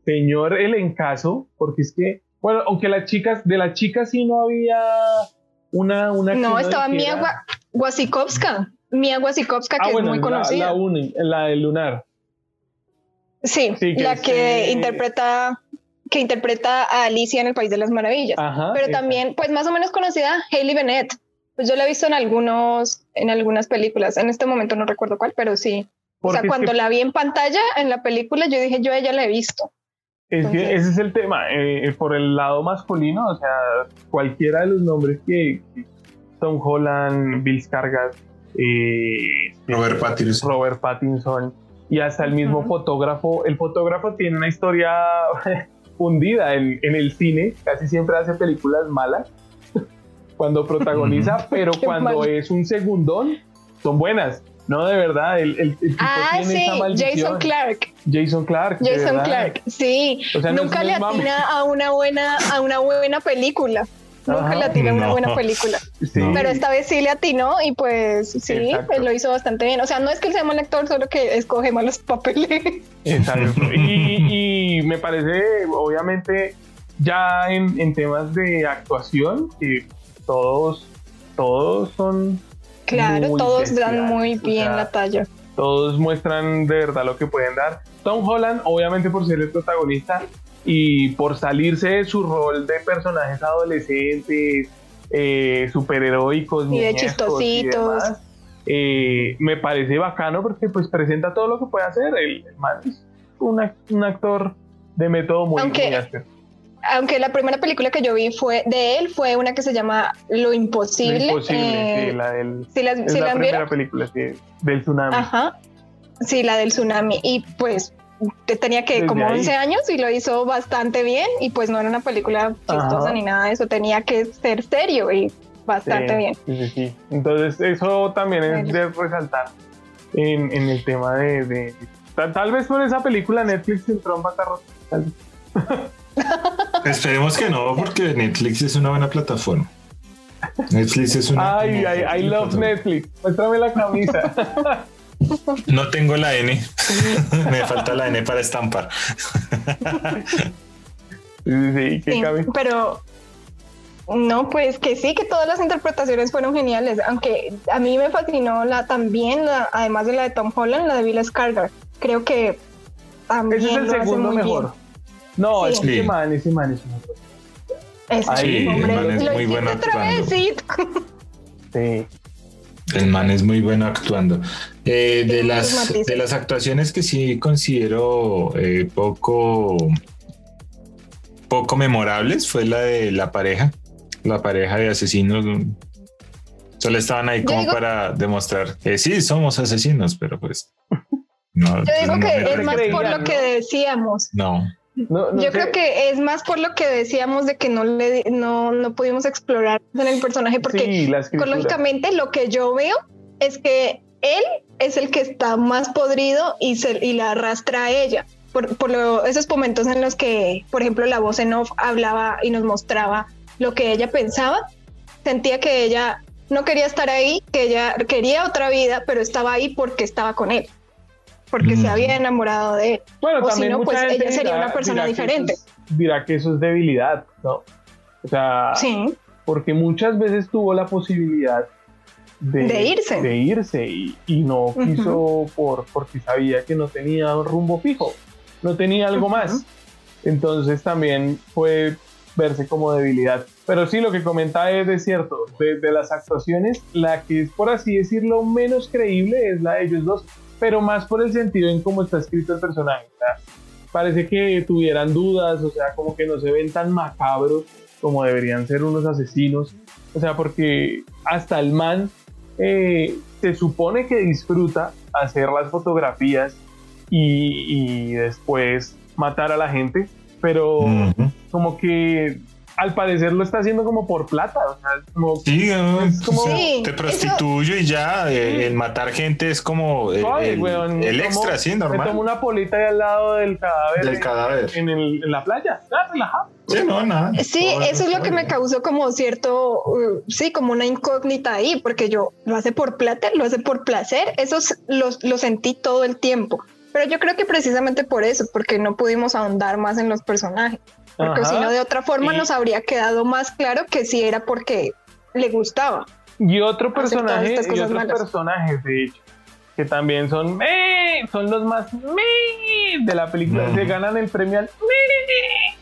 señor el encaso, porque es que, bueno, aunque las chicas, de las chicas sí no había una... una no, estaba Mia Wasikowska. Mia Wasikowska, ah, que es muy conocida. La, la de Lunar. Sí, la que interpreta que interpreta a Alicia en El País de las Maravillas. Pero también, pues más o menos conocida, Hayley Bennett. Pues yo la he visto en algunos, en algunas películas. En este momento no recuerdo cuál, pero sí. o sea, cuando la vi en pantalla en la película, yo dije, yo a ella la he visto. Es que ese es el tema. Eh, por el lado masculino, o sea, cualquiera de los nombres que, Tom Holland, Bill Skarsgård, eh, Robert Pattinson. Robert Pattinson y hasta el mismo fotógrafo. El fotógrafo tiene una historia hundida en, el cine, casi siempre hace películas malas cuando protagoniza, pero cuando es un segundón, son buenas. No, de verdad, el, el, tipo ah, tiene sí, Jason Clark. Jason Clark. Jason Clark, sí. Nunca le atina a una buena, a una buena película. Nunca le atinó una buena película. Pero esta vez sí le atinó y pues sí, pues lo hizo bastante bien. O sea, no es que él sea mal actor, solo que escoge malos papeles. Exacto. y, me parece, obviamente, ya en, temas de actuación, que todos, todos son. Claro, todos dan muy bien la talla. Todos muestran de verdad lo que pueden dar. Tom Holland, obviamente por ser el protagonista, y por salirse de su rol de personajes adolescentes, eh, superheroicos, y de chistositos. Eh, me parece bacano porque pues presenta todo lo que puede hacer. El, man es un actor de método muy, aunque, Aunque la primera película que yo vi fue de él fue una que se llama Lo Imposible. Lo Imposible, sí, la del. la, es la, primera película del tsunami. Ajá. Sí, la del tsunami. Y pues tenía que como 11 años y lo hizo bastante bien y pues no era una película chistosa ni nada de eso, tenía que ser serio y bastante bien. Sí, sí, Entonces eso también es de resaltar en, el tema de, tal, vez por esa película Netflix entró en bancarrota. Esperemos que no, porque Netflix es una buena plataforma. Netflix es una. Ay, ay, I love Netflix. Muéstrame la camisa. No tengo la N. Me falta la N para estampar. sí, pero no, pues que sí, que todas las interpretaciones fueron geniales, aunque a mí me fascinó la también, además de la de Tom Holland, la de Bill Skarsgård. Creo que también Ese es el segundo mejor. No, es ese man, ese man es mejor. sí, hombre, es muy bueno. Sí. El man es muy bueno actuando. Eh, de, las, de las actuaciones que sí considero eh, poco, poco memorables fue la de la pareja, la pareja de asesinos. Solo estaban ahí como para demostrar que sí, somos asesinos, pero pues... No, yo digo que es más por lo que decíamos. No. Yo creo que es más por lo que decíamos de que no le no, no pudimos explorar en el personaje, porque psicológicamente lo que yo veo es que él es el que está más podrido y, se, y la arrastra a ella. Por, por esos momentos en los que, por ejemplo, la voz en off hablaba y nos mostraba lo que ella pensaba, sentía que ella no quería estar ahí, que ella quería otra vida, pero estaba ahí porque estaba con él porque se había enamorado de él. Bueno, o también si no, pues ella sería una persona diferente. dirá que eso es debilidad, ¿no? O sea, sí. porque muchas veces tuvo la posibilidad de, irse. De irse y, no quiso por, porque sabía que no tenía un rumbo fijo, no tenía algo más. Entonces también puede verse como debilidad. Pero sí, lo que comenta es de cierto. De, de las actuaciones, la que es, por así decirlo, menos creíble es la de ellos dos pero más por el sentido en cómo está escrito el personaje. parece que tuvieran dudas, o sea, como que no se ven tan macabros como deberían ser unos asesinos. O sea, porque hasta el man eh, se supone que disfruta hacer las fotografías y, después matar a la gente, pero como que al parecer lo está haciendo como por plata. O sea, es como, Sí, ¿no? es como- Sí. te eso- prostituyo y ya eh, el matar gente es como el, Ay, el- weón, el me extra, sí, Me tomo normal. una polita ahí al lado del cadáver. Del en- cadáver. En, el- en la playa. Ya, relajado. Sí, no, nada. Sí, eso es lo que me causó como cierto, uh, sí, como una incógnita ahí, porque yo lo hace por plata, lo hace por placer, eso es- lo, lo sentí todo el tiempo. Pero yo creo que precisamente por eso, porque no pudimos ahondar más en los personajes, porque si no de otra forma Y- nos habría quedado más claro que sí era porque le gustaba. Y otro personaje, y otros malas. personajes, de hecho, que también son son los más de la película. Ujú. Se ganan el premio al meh.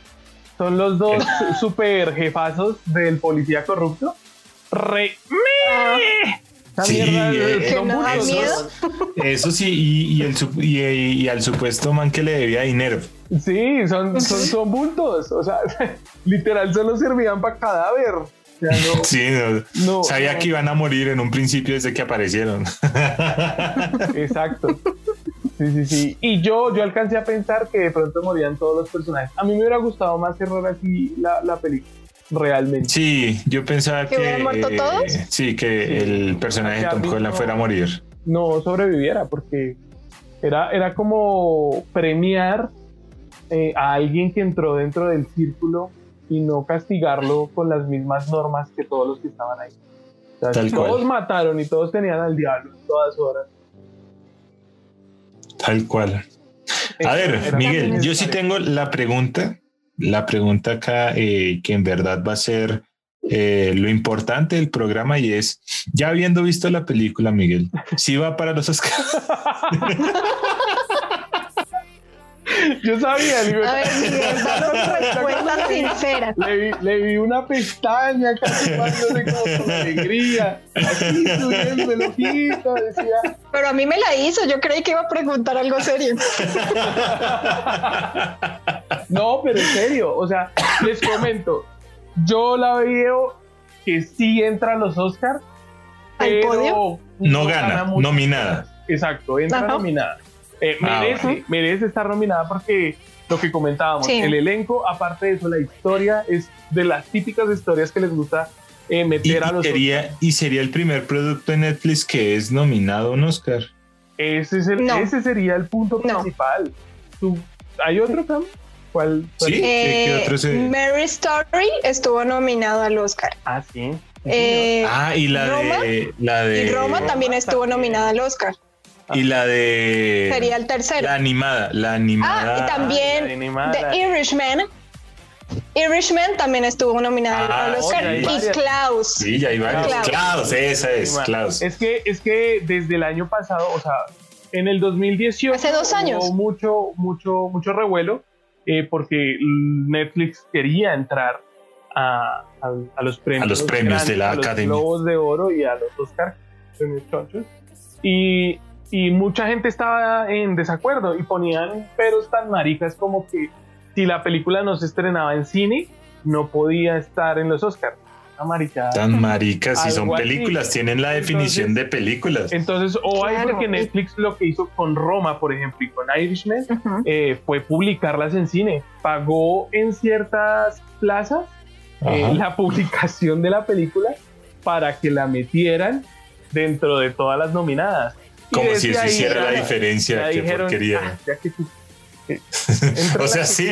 Son los dos super jefazos del policía corrupto. Re meh. Esa Sí, eh, Que son no da muchos, miedo. Eso sí, y, y el, y al supuesto man que le debía dinero. Sí, son, son, son bultos. O sea, literal solo servían para cadáver. O sea, no, Sí, no, no, sabía no. que iban a morir en un principio desde que aparecieron. Exacto. Sí, sí, sí. Y yo, yo alcancé a pensar que de pronto morían todos los personajes. A mí me hubiera gustado más cerrar así la, la película. Realmente. Sí, yo pensaba ¿Que que. muerto eh, todos? sí, que Sí. el personaje de Tom Holland no- fuera a morir. No sobreviviera porque era, era como premiar eh, a alguien que entró dentro del círculo y no castigarlo con las mismas normas que todos los que estaban ahí. O sea, Tal todos cual. mataron y todos tenían al diablo en todas horas. Tal cual. A ver, Miguel, yo sí tengo la pregunta, la pregunta acá eh, que en verdad va a ser eh, lo importante del programa y es, ya habiendo visto la película, Miguel, si va para los Oscars. Yo sabía, digo, A ver, Miguel, danos respuestas sinceras. Le vi, le vi una pestaña casi como con alegría, aquí subiendo el ojito, decía, Pero a mí me la hizo, yo creí que iba a preguntar algo serio. no, pero en serio, o sea, les comento, yo la veo que sí entra a los Oscars, ¿Al pero podio? No gana, nominada. Exacto, entra Ajá. nominada. Eh, Ah, merece, bueno. merece estar nominada porque lo que comentábamos, Sí. el elenco, aparte de eso, la historia es de las típicas historias que les gusta eh, Y, meter a y los sería, y sería el primer producto de Netflix que es nominado a un Oscar. Ese, es el- No. ese sería el punto No. principal. ¿Tú- ¿Hay otro, Cam? ¿Cuál? cuál? Sí. ¿Qué- qué Eh, otro se- Mary Story estuvo nominado al Oscar. Ah, sí. Eh, Ah, y la Roma. de la de y Roma también estuvo también. nominada al Oscar. Y la de Sería el tercero. la animada, la animada. Ah, y también animada. The Irishman. Irishman también estuvo nominada Ah, al Oscar. oye, y. Klaus. Sí, ya hay varios. Klaus. Klaus, esa es. Klaus. Es que, es que desde el año pasado, o sea, en el 2018 Hace dos años. hubo mucho, mucho, mucho revuelo eh, porque Netflix quería entrar a, a- a los premios, A los premios de la a los Academia. Globos de Oro y a los Oscar, premios chonchos. Y, y mucha gente estaba en desacuerdo y ponían peros tan maricas como que si la película no se estrenaba en cine, no podía estar en los Oscars. Maricada. Tan maricas, si son así. películas, tienen la definición Entonces- de películas. Entonces, o hay Claro. porque Netflix lo que hizo con Roma, por ejemplo, y con Irishman, eh, fue publicarlas en cine. Pagó en ciertas plazas eh, la publicación de la película para que la metieran dentro de todas las nominadas. Como si eso ahí hiciera la ya- diferencia, ya qué dijeron, porquería. "Ah, ya que tú- eh, entra o sea, sí.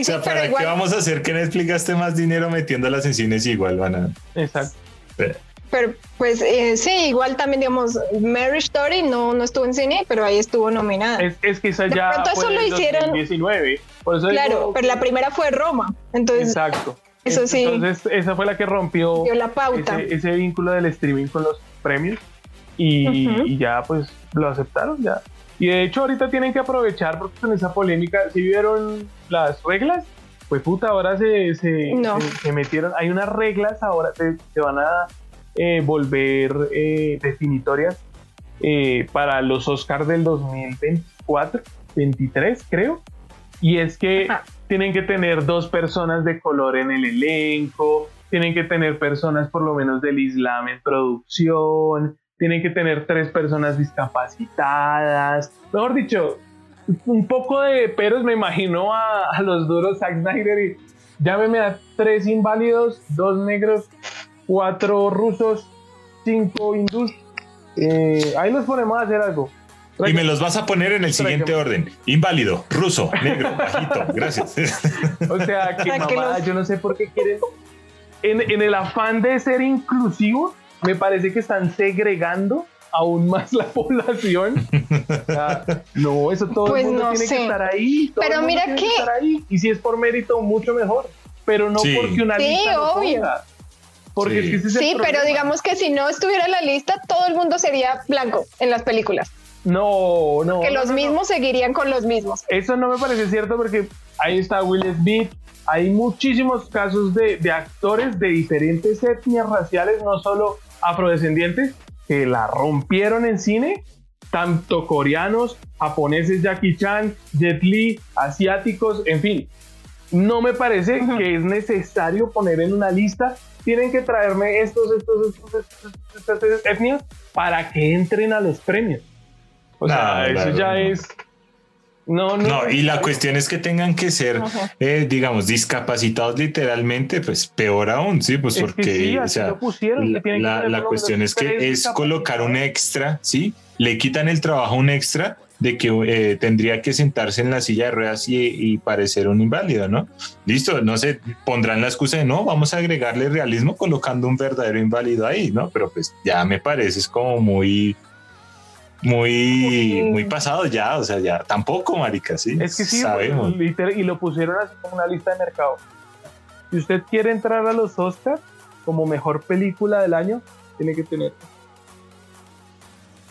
o sea, ¿para igual- qué vamos a hacer que Netflix gaste más dinero metiéndolas en cines igual van a... Exacto. Pero pues eh, sí, igual también digamos, Mary Story no, no estuvo en cine, pero ahí estuvo nominada. Es, es que esa De ya pronto eso lo en hicieron- 2019. Por eso claro, digo- pero la primera fue Roma. Entonces Exacto. Eso sí. Entonces, esa fue la que rompió dio la pauta. ese, ese vínculo del streaming con los premios y, Ujú. y ya pues lo aceptaron ya. Y de hecho ahorita tienen que aprovechar porque con esa polémica, si vieron las reglas, pues puta, ahora se, se, No. se- se metieron, hay unas reglas ahora que se van a eh, volver eh, definitorias eh, para los Oscars del 2024, 23 creo. Y es que Ajá. tienen que tener dos personas de color en el elenco, tienen que tener personas por lo menos del Islam en producción, tienen que tener tres personas discapacitadas. Mejor dicho, un poco de peros me imagino a, a los duros Zack Snyder y Llámeme a tres inválidos, dos negros, cuatro rusos, cinco hindús. Eh, ahí nos ponemos a hacer algo. Y me los vas a poner en el siguiente orden. Inválido, ruso, negro, bajito. Gracias. O sea, que los- yo no sé por qué quieren. En, en el afán de ser inclusivo, me parece que están segregando aún más la población. O sea, no, eso todo Pues el mundo no tiene sé. que estar ahí. todo Pero el mundo mira tiene que- estar ahí. Y si es por mérito, mucho mejor. Pero no Sí. porque una Sí, lista obvio. Porque Sí. es que ese Sí, pero digamos que si no estuviera en la lista, todo el mundo sería blanco en las películas. No, no. que no, los no, no. mismos seguirían con los mismos. Eso no me parece cierto porque ahí está Will Smith. Hay muchísimos casos de, de actores de diferentes etnias raciales, no solo afrodescendientes, que la rompieron en cine. Tanto coreanos, japoneses, Jackie Chan, Jet Li, asiáticos, en fin. No me parece que es necesario poner en una lista. Tienen que traerme estos, estos, estos, estos, estas etnias para que entren a los premios. O sea, eso ya es. No, no. No, y la cuestión es que tengan que ser, eh, digamos, discapacitados literalmente, pues peor aún, sí, pues Es que porque, sí, o sea, pusieron, la, que cuestión es que es colocar un extra, sí, le quitan el trabajo un extra de que eh, tendría que sentarse en la silla de ruedas y, y parecer un inválido, ¿no? Listo, no sé, pondrán la excusa de no, vamos a agregarle realismo colocando un verdadero inválido ahí, ¿no? Pero pues ya me parece es como muy, muy, Muy- pasado ya, o sea, ya tampoco, marica, sí. Es que sí, sabemos. y lo pusieron así como una lista de mercado. Si usted quiere entrar a los Oscars como mejor película del año, tiene que tener.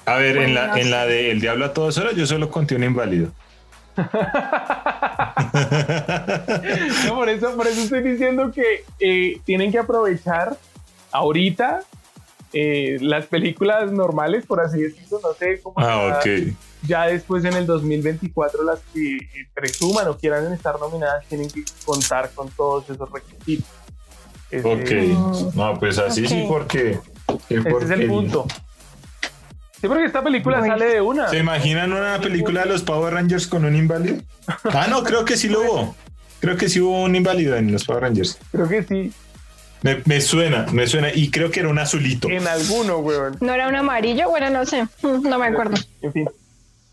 A ver, en la, en la de El Diablo a todas horas, yo solo conté un inválido. No, por eso, por eso estoy diciendo que eh, tienen que aprovechar ahorita eh, las películas normales, por así decirlo, no sé cómo. ah, será. ok. ya después en el 2024 las que eh, presuman o quieran estar nominadas tienen que contar con todos esos requisitos. Ese, Ok. No, pues así sí, porque. que ese es el punto. Sí, porque esta película sale de una. ¿Se imaginan una película de los Power Rangers con un inválido? Ah, no, creo que sí lo hubo. Creo que sí hubo un inválido en los Power Rangers. Creo que sí, Me, me suena, me suena. Y creo que era un azulito. en alguno, weón. ¿No era un amarillo? Bueno, no sé. Mm, No me acuerdo. En fin.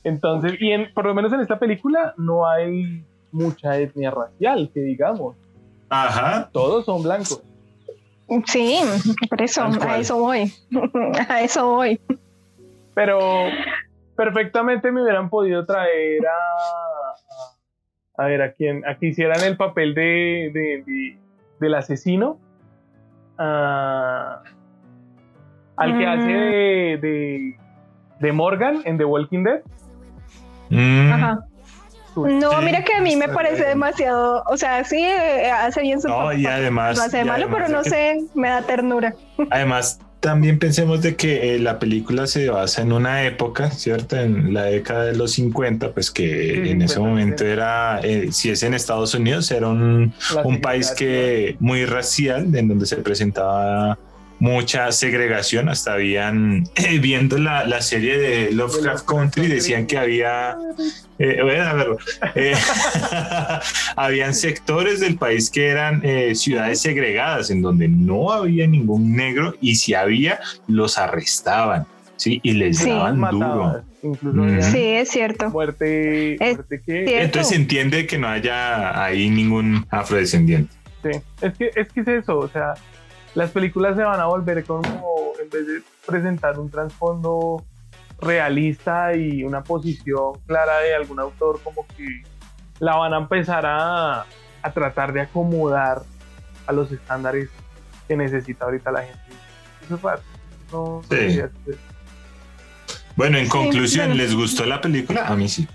Entonces, y en, por lo menos en esta película no hay mucha etnia racial, que digamos. Ajá. Todos son blancos. Sí, por eso, a eso voy. A eso voy. Pero perfectamente me hubieran podido traer a. A, a ver, a quien, a que hicieran el papel de, de- de- del asesino. A- al que Mm. hace de, de, de Morgan en The Walking Dead. Mm. Ajá. No, mira que a mí me parece demasiado, o sea, sí eh, hace bien su No, y además. Lo hace de y malo, además pero no sé, me da ternura. Además, también pensemos de que eh, la película se basa en una época, ¿cierto? En la década de los 50, pues que Sí, en ese 50, momento sí. era, eh, si es en Estados Unidos, era un, un país que muy racial, en donde se presentaba mucha segregación, hasta habían, eh, viendo la, la serie de Lovecraft Country, decían que había, eh, bueno, a verlo, eh, habían sectores del país que eran eh, ciudades segregadas, en donde no había ningún negro y si había, los arrestaban, ¿sí? Y les Sí. daban duro. matadas. Mm. Sí, es cierto. muerte, Es muerte que cierto. Entonces se entiende que no haya ahí ningún afrodescendiente. Sí, es que, es que es eso, o sea, las películas se van a volver como, en vez de presentar un trasfondo realista y una posición clara de algún autor, como que la van a empezar a, a tratar de acomodar a los estándares que necesita ahorita la gente. Eso es raro. No, Sí. Bueno, en Sí, conclusión, bueno. ¿les gustó la película? A mí sí.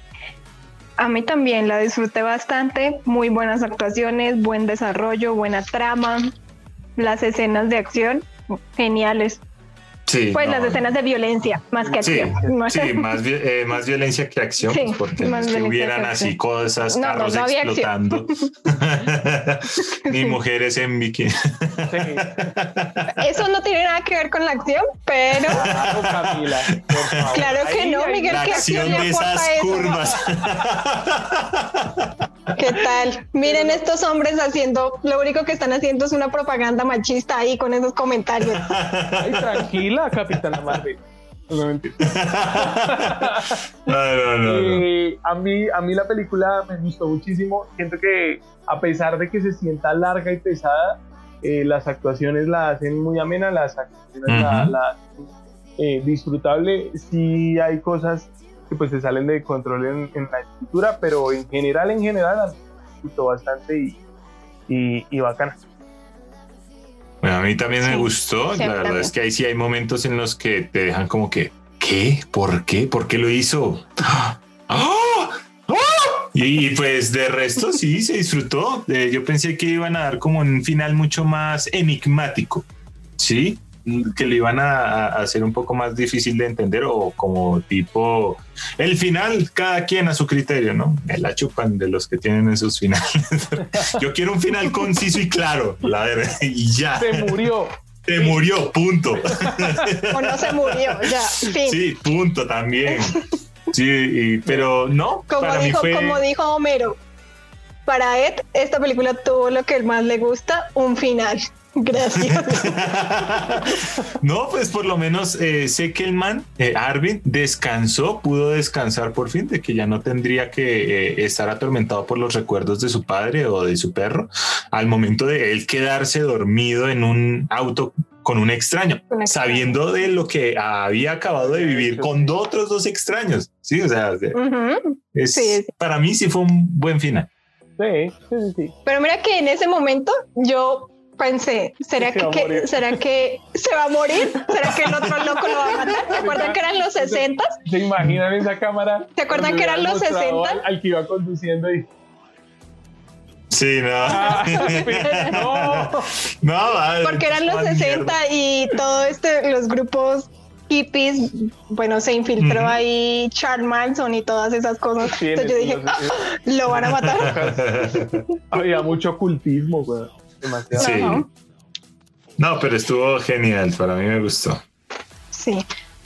A mí también la disfruté bastante, muy buenas actuaciones, buen desarrollo, buena trama, las escenas de acción, geniales. Sí, Pues no, las escenas de violencia, más que Sí, acción. Sí, más, vi- eh, más violencia que acción, Sí, pues, porque no es que hubieran que así cosas, No, carros explotando, ni mujeres en bikini. Sí. Eso no tiene nada que ver con la acción, pero Claro, Camila, por favor. claro que Ahí, no. Miguel, La ¿qué acción acción de le aporta esas eso? curvas. ¿Qué tal? Miren estos hombres haciendo, lo único que están haciendo es una propaganda machista ahí con esos comentarios. Ay, tranquila, Capitana Marvel. No, mentira. No, no, a, mí, a mí la película me gustó muchísimo. Siento que a pesar de que se sienta larga y pesada, eh, las actuaciones la hacen muy amena, las actuaciones la, Ujú. la hacen eh, disfrutable. Sí hay cosas que pues se salen de control en, en la escritura, pero en general, en general, me gustó bastante y, y, y bacana. Bueno, a mí también me gustó. la verdad es que ahí sí hay momentos en los que te dejan como que, ¿qué? ¿Por qué? ¿Por qué lo hizo? ¡Ah! ¡Ah! Y, y, pues de resto sí se disfrutó. Eh, yo pensé que iban a dar como un final mucho más enigmático, sí, que lo iban a, a hacer un poco más difícil de entender o como tipo el final, cada quien a su criterio, ¿no? Me la chupan de los que tienen esos finales. yo quiero un final conciso y claro, la verdad, y ya. Se murió. Se murió, punto. O no se murió, ya, fin. Sí, punto también. Sí, y- pero no, como, para mí dijo, fue... como dijo Homero, para Ed, esta película tuvo lo que más le gusta, un final. Gracias. no, pues por lo menos eh, sé que el man, eh, Arvin, descansó, pudo descansar por fin, de que ya no tendría que eh, estar atormentado por los recuerdos de su padre o de su perro, al momento de él quedarse dormido en un auto con un extraño, Un sabiendo de lo que había acabado de vivir con otros dos extraños. Sí, o sea, es- Sí, sí. para mí sí fue un buen final. Sí, sí, sí. Pero mira que en ese momento yo pensé, ¿será Se que, que- será que se va a morir? ¿Será que el otro loco lo va a matar? ¿Se acuerdan que eran los 60? ¿Se imaginan esa cámara? ¿Se acuerdan que eran los mostrado 60? Al, al que iba conduciendo y. Sí, no. Ah, no. No, vale, Porque eran los más 60 y todo este, los grupos hippies, bueno, se infiltró Ujú. ahí Charles Manson y todas esas cosas. Entonces yo dije, "Ah, lo van a matar. Había mucho ocultismo, güey. Demasiado. Sí. Ajá. No, pero estuvo genial. Para mí me gustó. Sí.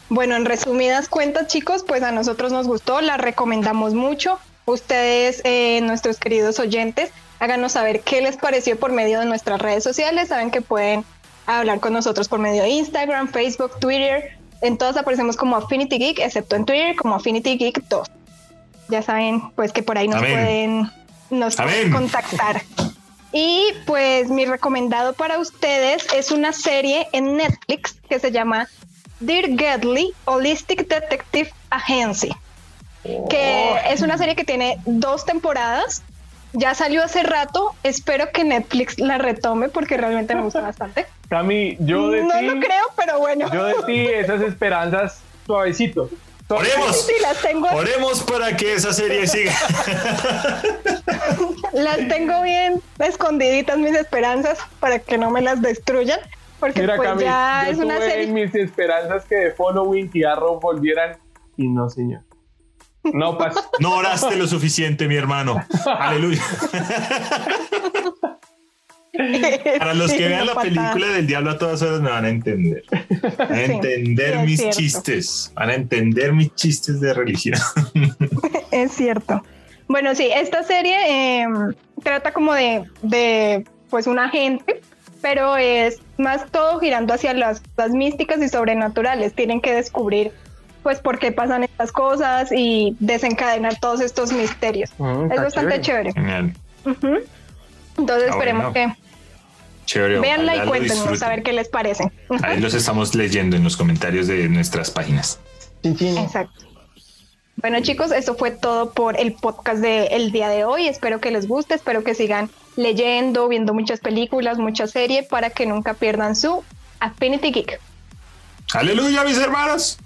Bueno, en resumidas cuentas, chicos, pues a nosotros nos gustó, la recomendamos mucho. Ustedes, eh, nuestros queridos oyentes, háganos saber qué les pareció por medio de nuestras redes sociales. Saben que pueden hablar con nosotros por medio de Instagram, Facebook, Twitter. En todas aparecemos como Affinity Geek, excepto en Twitter como Affinity Geek 2. Ya saben, pues que por ahí nos Amén. pueden nos pueden contactar. Y pues mi recomendado para ustedes es una serie en Netflix que se llama Dear Gedley Holistic Detective Agency, que es una serie que tiene dos temporadas. Ya salió hace rato. Espero que Netflix la retome porque realmente me gusta bastante. Cami, yo de no ti. lo creo, pero bueno. Yo de ti, esas esperanzas suavecito. Oremos. Sí, las tengo, Oremos para que esa serie siga. las tengo bien escondiditas mis esperanzas para que no me las destruyan. Porque Mira, pues Cami, ya yo es una tuve serie. mis esperanzas que de Following y Arrow volvieran y no, señor. No pasó. No oraste lo suficiente, mi hermano. Aleluya. Para los que Sí, vean la patada. película del diablo a todas horas me van a entender. Van a entender sí, mis cierto. chistes. Van a entender mis chistes de religión. Es cierto. Bueno, sí, esta serie eh, trata como de, de, pues, un agente, pero es más todo girando hacia las, las místicas y sobrenaturales. Tienen que descubrir, pues, por qué pasan estas cosas y desencadenar todos estos misterios. Mm, Es bastante chévere. Entonces Ah, esperemos bueno. que Chévere. véanla y cuéntenos a ver qué les parece. Ahí los estamos leyendo en los comentarios de nuestras páginas. Exacto. Bueno chicos, eso fue todo por el podcast del día de hoy. Espero que les guste, espero que sigan leyendo, viendo muchas películas, muchas series para que nunca pierdan su Affinity Geek. Aleluya, mis hermanos.